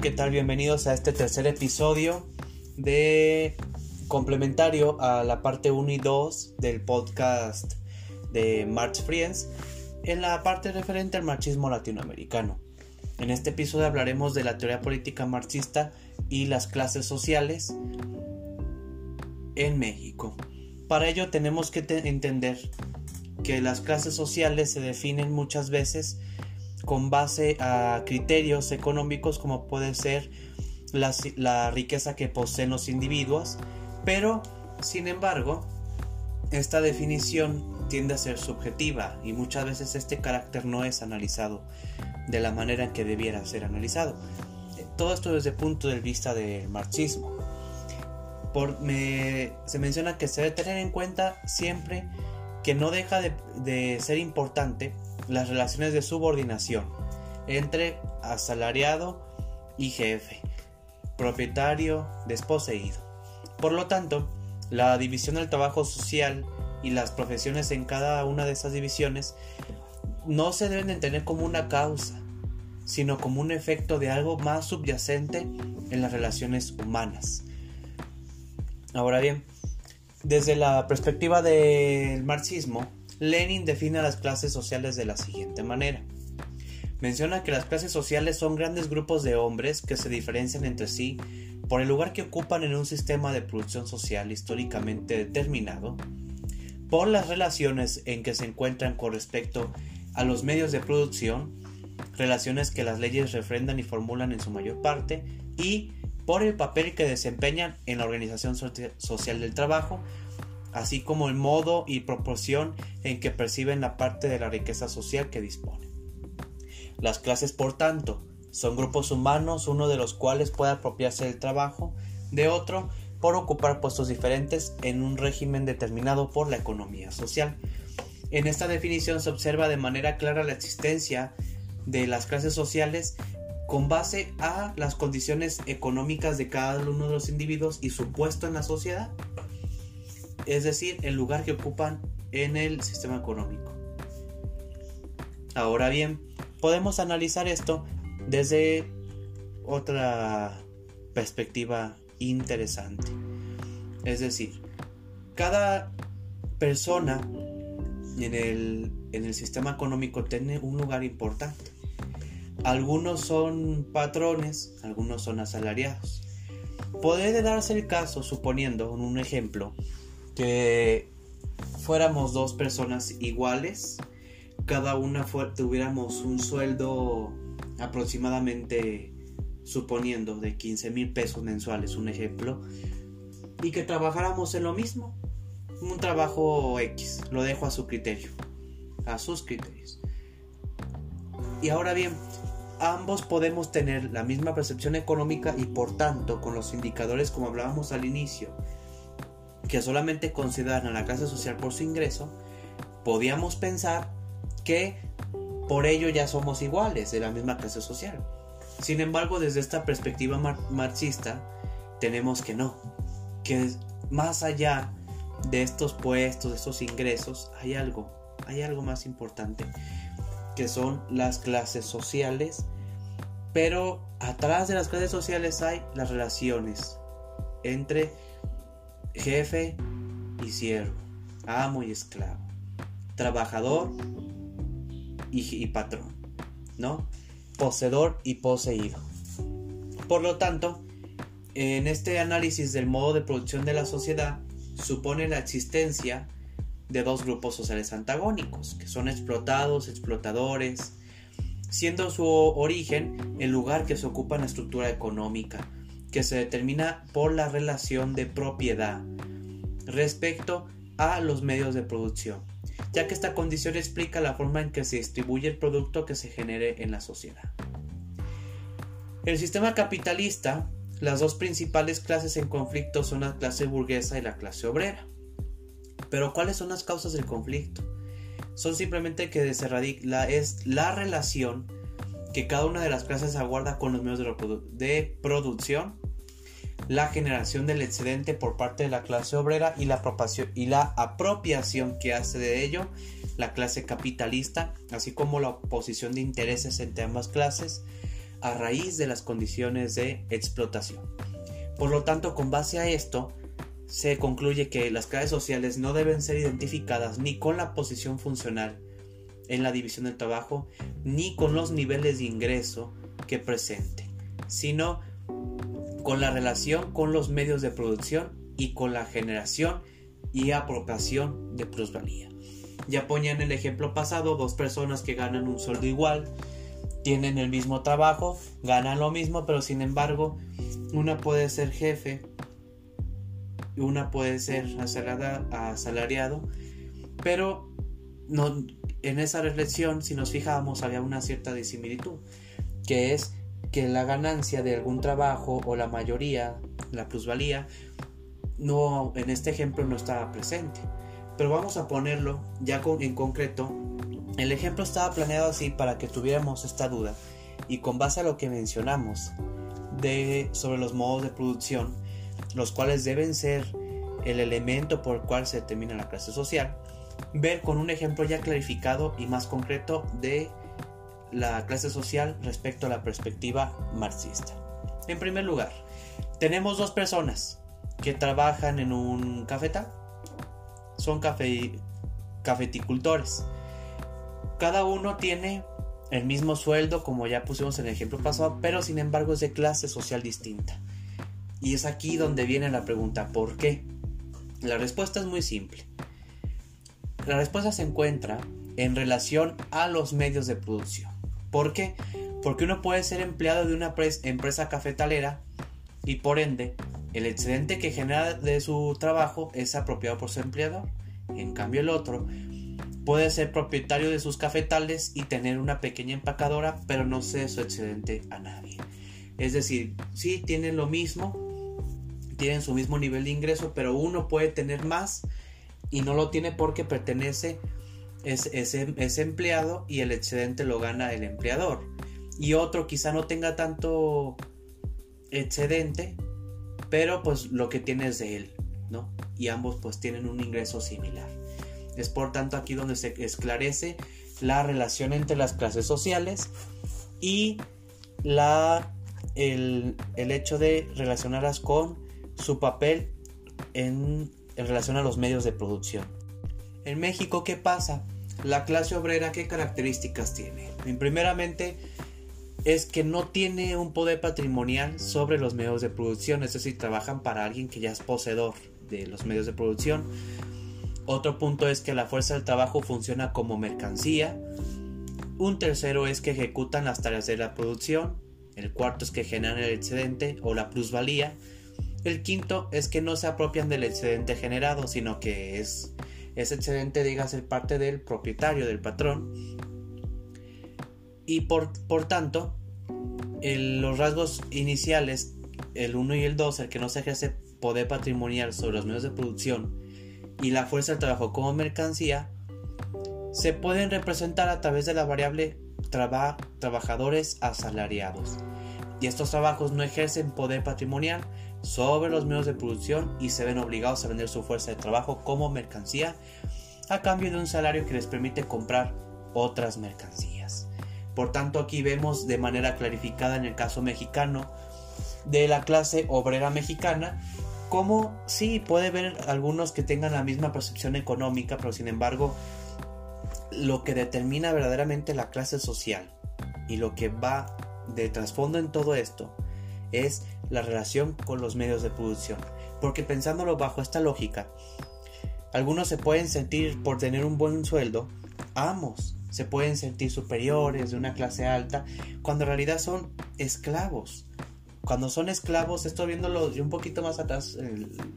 ¿qué tal? Bienvenidos a este tercer episodio de complementario a la parte 1 y 2 del podcast de March Friends en la parte referente al marxismo latinoamericano. En este episodio hablaremos de la teoría política marxista y las clases sociales en México. Para ello tenemos que entender que las clases sociales se definen muchas veces con base a criterios económicos como puede ser la, riqueza que poseen los individuos, pero sin embargo, esta definición tiende a ser subjetiva y muchas veces este carácter no es analizado de la manera en que debiera ser analizado. Todo esto desde el punto de vista del marxismo. se menciona que se debe tener en cuenta siempre que no deja de ser importante las relaciones de subordinación entre asalariado y jefe, propietario, desposeído. Por lo tanto, la división del trabajo social y las profesiones en cada una de esas divisiones no se deben entender como una causa, sino como un efecto de algo más subyacente en las relaciones humanas. Ahora bien, desde la perspectiva del marxismo, Lenin define a las clases sociales de la siguiente manera. Menciona que las clases sociales son grandes grupos de hombres que se diferencian entre sí por el lugar que ocupan en un sistema de producción social históricamente determinado, por las relaciones en que se encuentran con respecto a los medios de producción, relaciones que las leyes refrendan y formulan en su mayor parte, y por el papel que desempeñan en la organización social del trabajo, así como el modo y proporción en que perciben la parte de la riqueza social que disponen. Las clases, por tanto, son grupos humanos, uno de los cuales puede apropiarse del trabajo de otro por ocupar puestos diferentes en un régimen determinado por la economía social. En esta definición se observa de manera clara la existencia de las clases sociales con base a las condiciones económicas de cada uno de los individuos y su puesto en la sociedad es decir, el lugar que ocupan en el sistema económico. Ahora bien, podemos analizar esto desde otra perspectiva interesante. Es decir, cada persona en el, en el sistema económico tiene un lugar importante. Algunos son patrones, algunos son asalariados. Puede darse el caso, suponiendo un ejemplo, que fuéramos dos personas iguales, cada una tuviéramos un sueldo aproximadamente, suponiendo, de 15 mil pesos mensuales, un ejemplo, y que trabajáramos en lo mismo, un trabajo X, lo dejo a su criterio, a sus criterios. Y ahora bien, ambos podemos tener la misma percepción económica y por tanto, con los indicadores como hablábamos al inicio, que solamente consideran a la clase social por su ingreso, podíamos pensar que por ello ya somos iguales de la misma clase social. Sin embargo, desde esta perspectiva marxista, tenemos que no, que más allá de estos puestos, de estos ingresos, hay algo, hay algo más importante, que son las clases sociales, pero atrás de las clases sociales hay las relaciones entre jefe y siervo, amo y esclavo, trabajador y, patrón, ¿no? Poseedor y poseído. Por lo tanto, en este análisis del modo de producción de la sociedad, supone la existencia de dos grupos sociales antagónicos, que son explotados, explotadores, siendo su origen el lugar que se ocupa en la estructura económica, que se determina por la relación de propiedad respecto a los medios de producción, ya que esta condición explica la forma en que se distribuye el producto que se genere en la sociedad. El sistema capitalista, las dos principales clases en conflicto son la clase burguesa y la clase obrera. Pero ¿cuáles son las causas del conflicto? Son simplemente que la, es la relación que cada una de las clases aguarda con los medios de, producción, la generación del excedente por parte de la clase obrera y la, y la apropiación que hace de ello la clase capitalista, así como la oposición de intereses entre ambas clases, a raíz de las condiciones de explotación. Por lo tanto, con base a esto, se concluye que las clases sociales no deben ser identificadas ni con la posición funcional en la división del trabajo, ni con los niveles de ingreso que presente, sino con la relación con los medios de producción y con la generación y apropiación de plusvalía. Ya ponían el ejemplo pasado, dos personas que ganan un sueldo igual, tienen el mismo trabajo, ganan lo mismo, pero sin embargo, una puede ser jefe, una puede ser asalariado, pero en esa reflexión, si nos fijamos, había una cierta disimilitud, que es que la ganancia de algún trabajo o la mayoría, la plusvalía, no, en este ejemplo no estaba presente. Pero vamos a ponerlo ya en concreto. El ejemplo estaba planeado así para que tuviéramos esta duda y con base a lo que mencionamos de, sobre los modos de producción, los cuales deben ser el elemento por el cual se determina la clase social, ver con un ejemplo ya clarificado y más concreto de la clase social respecto a la perspectiva marxista. En primer lugar, tenemos dos personas que trabajan en un cafetal. Son cafeticultores. Cada uno tiene el mismo sueldo, como ya pusimos en el ejemplo pasado, pero sin embargo es de clase social distinta. Y es aquí donde viene la pregunta, ¿por qué? La respuesta es muy simple. La respuesta se encuentra en relación a los medios de producción. ¿Por qué? Porque uno puede ser empleado de una empresa cafetalera y por ende el excedente que genera de su trabajo es apropiado por su empleador. En cambio el otro puede ser propietario de sus cafetales y tener una pequeña empacadora, pero no cede su excedente a nadie. Es decir, sí tienen lo mismo, tienen su mismo nivel de ingreso, pero uno puede tener más y no lo tiene porque pertenece es, ese empleado y el excedente lo gana el empleador. Y otro quizá no tenga tanto excedente, pero pues lo que tiene es de él, ¿no? Y ambos pues tienen un ingreso similar. Es por tanto aquí donde se esclarece la relación entre las clases sociales y la, el, el hecho de relacionarlas con su papel en, en relación a los medios de producción. En México, ¿qué pasa? La clase obrera, ¿qué características tiene? Primeramente, es que no tiene un poder patrimonial sobre los medios de producción, es decir, trabajan para alguien que ya es poseedor de los medios de producción. Otro punto es que la fuerza del trabajo funciona como mercancía. Un tercero es que ejecutan las tareas de la producción. El cuarto es que generan el excedente o la plusvalía. El quinto es que no se apropian del excedente generado, sino que es ese excedente diga ser parte del propietario, del patrón. Y por, por tanto, los rasgos iniciales, el 1 y el 2, el que no se ejerce poder patrimonial sobre los medios de producción y la fuerza del trabajo como mercancía, se pueden representar a través de la variable trabajadores asalariados. Y estos trabajos no ejercen poder patrimonial sobre los medios de producción y se ven obligados a vender su fuerza de trabajo como mercancía a cambio de un salario que les permite comprar otras mercancías. Por tanto, aquí vemos de manera clarificada en el caso mexicano de la clase obrera mexicana como sí puede haber algunos que tengan la misma percepción económica, pero sin embargo lo que determina verdaderamente la clase social y lo que va de trasfondo en todo esto es la relación con los medios de producción. Porque pensándolo bajo esta lógica, algunos se pueden sentir por tener un buen sueldo, amos, se pueden sentir superiores de una clase alta, cuando en realidad son esclavos. Cuando son esclavos, estoy viéndolo un poquito más atrás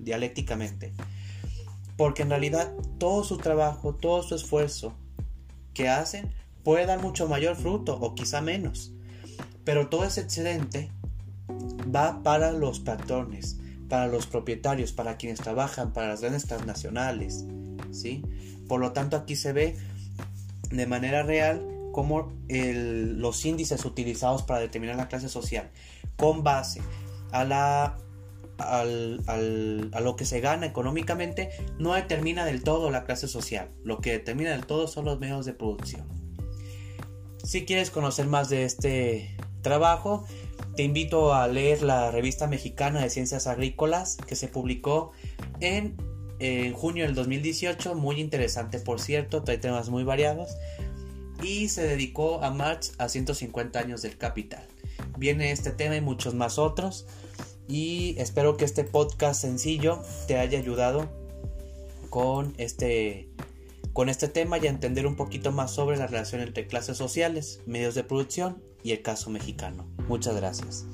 dialécticamente. Porque en realidad todo su trabajo, todo su esfuerzo que hacen puede dar mucho mayor fruto o quizá menos. Pero todo ese excedente va para los patrones, para los propietarios, para quienes trabajan, para las grandes transnacionales, ¿sí? Por lo tanto, aquí se ve de manera real cómo los índices utilizados para determinar la clase social con base a la a lo que se gana económicamente no determina del todo la clase social. Lo que determina del todo son los medios de producción. Si quieres conocer más de este trabajo, te invito a leer la revista mexicana de ciencias agrícolas que se publicó en, junio del 2018, muy interesante por cierto, trae temas muy variados y se dedicó a March a 150 años del capital. Viene este tema y muchos más otros y espero que este podcast sencillo te haya ayudado con este con este tema y a entender un poquito más sobre la relación entre clases sociales, medios de producción y el caso mexicano. Muchas gracias.